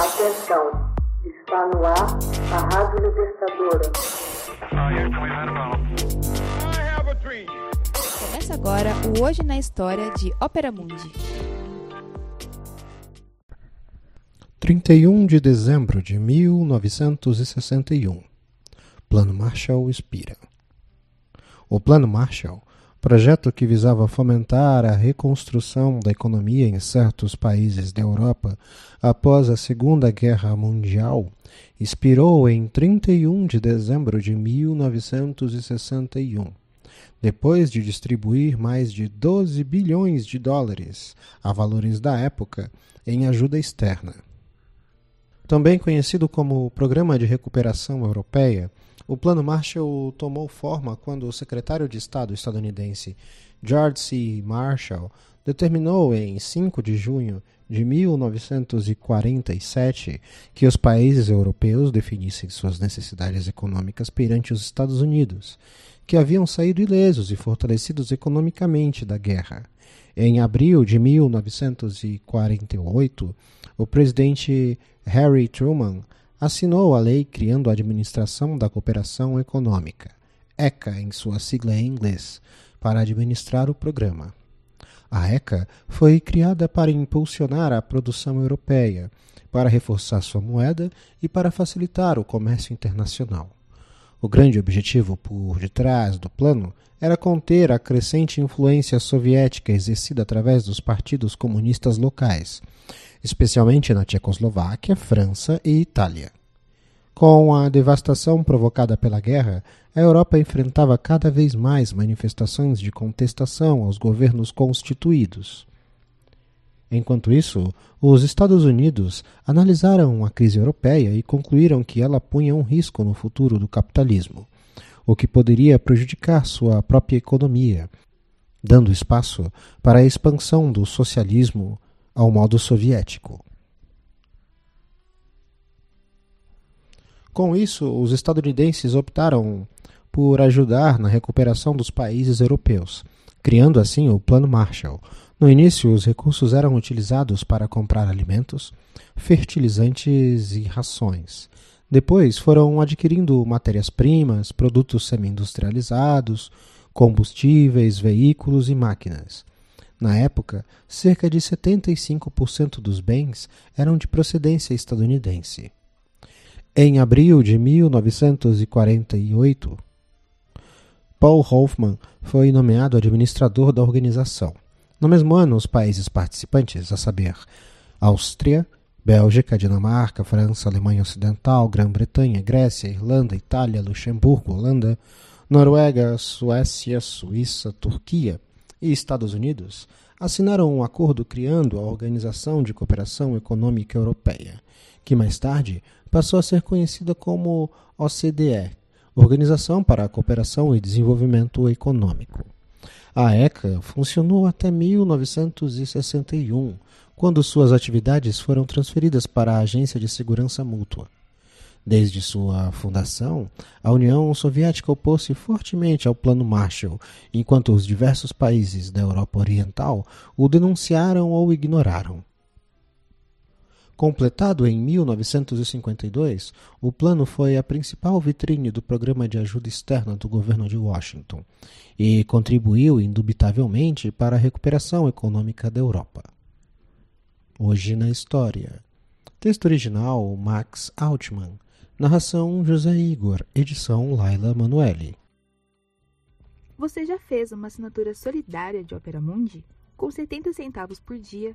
Atenção, está no ar a Rádio Libertadora. Começa agora o Hoje na História de Ópera Mundi. 31 de dezembro de 1961. Plano Marshall expira. O Plano Marshall projeto que visava fomentar a reconstrução da economia em certos países da Europa após a Segunda Guerra Mundial, expirou em 31 de dezembro de 1961, depois de distribuir mais de 12 bilhões de dólares, a valores da época, em ajuda externa. Também conhecido como Programa de Recuperação Europeia, o Plano Marshall tomou forma quando o secretário de Estado estadunidense George C. Marshall determinou em 5 de junho de 1947 que os países europeus definissem suas necessidades econômicas perante os Estados Unidos, que haviam saído ilesos e fortalecidos economicamente da guerra. Em abril de 1948, o presidente Harry Truman assinou a lei criando a Administração da Cooperação Econômica, ECA em sua sigla em inglês, para administrar o programa. A ECA foi criada para impulsionar a produção europeia, para reforçar sua moeda e para facilitar o comércio internacional. O grande objetivo por detrás do plano era conter a crescente influência soviética exercida através dos partidos comunistas locais, especialmente na Tchecoslováquia, França e Itália. Com a devastação provocada pela guerra, a Europa enfrentava cada vez mais manifestações de contestação aos governos constituídos. Enquanto isso, os Estados Unidos analisaram a crise europeia e concluíram que ela punha um risco no futuro do capitalismo, o que poderia prejudicar sua própria economia, dando espaço para a expansão do socialismo ao modo soviético. Com isso, os estadunidenses optaram por ajudar na recuperação dos países europeus, criando assim o Plano Marshall. No início, os recursos eram utilizados para comprar alimentos, fertilizantes e rações. Depois foram adquirindo matérias-primas, produtos semi-industrializados, combustíveis, veículos e máquinas. Na época, cerca de 75% dos bens eram de procedência estadunidense. Em abril de 1948, Paul Hoffman foi nomeado administrador da organização. No mesmo ano, os países participantes, a saber, Áustria, Bélgica, Dinamarca, França, Alemanha Ocidental, Grã-Bretanha, Grécia, Irlanda, Itália, Luxemburgo, Holanda, Noruega, Suécia, Suíça, Turquia e Estados Unidos assinaram um acordo criando a Organização de Cooperação Econômica Europeia, que mais tarde passou a ser conhecida como OCDE, Organização para a Cooperação e Desenvolvimento Econômico. A ECA funcionou até 1961, quando suas atividades foram transferidas para a Agência de Segurança Mútua. Desde sua fundação, a União Soviética opôs-se fortemente ao Plano Marshall, enquanto os diversos países da Europa Oriental o denunciaram ou ignoraram. Completado em 1952, o plano foi a principal vitrine do programa de ajuda externa do governo de Washington e contribuiu indubitavelmente para a recuperação econômica da Europa. Hoje na História. Texto original Max Altman. Narração José Igor. Edição Laila Manuelle. Você já fez uma assinatura solidária de Opera Mundi? Com 70 centavos por dia,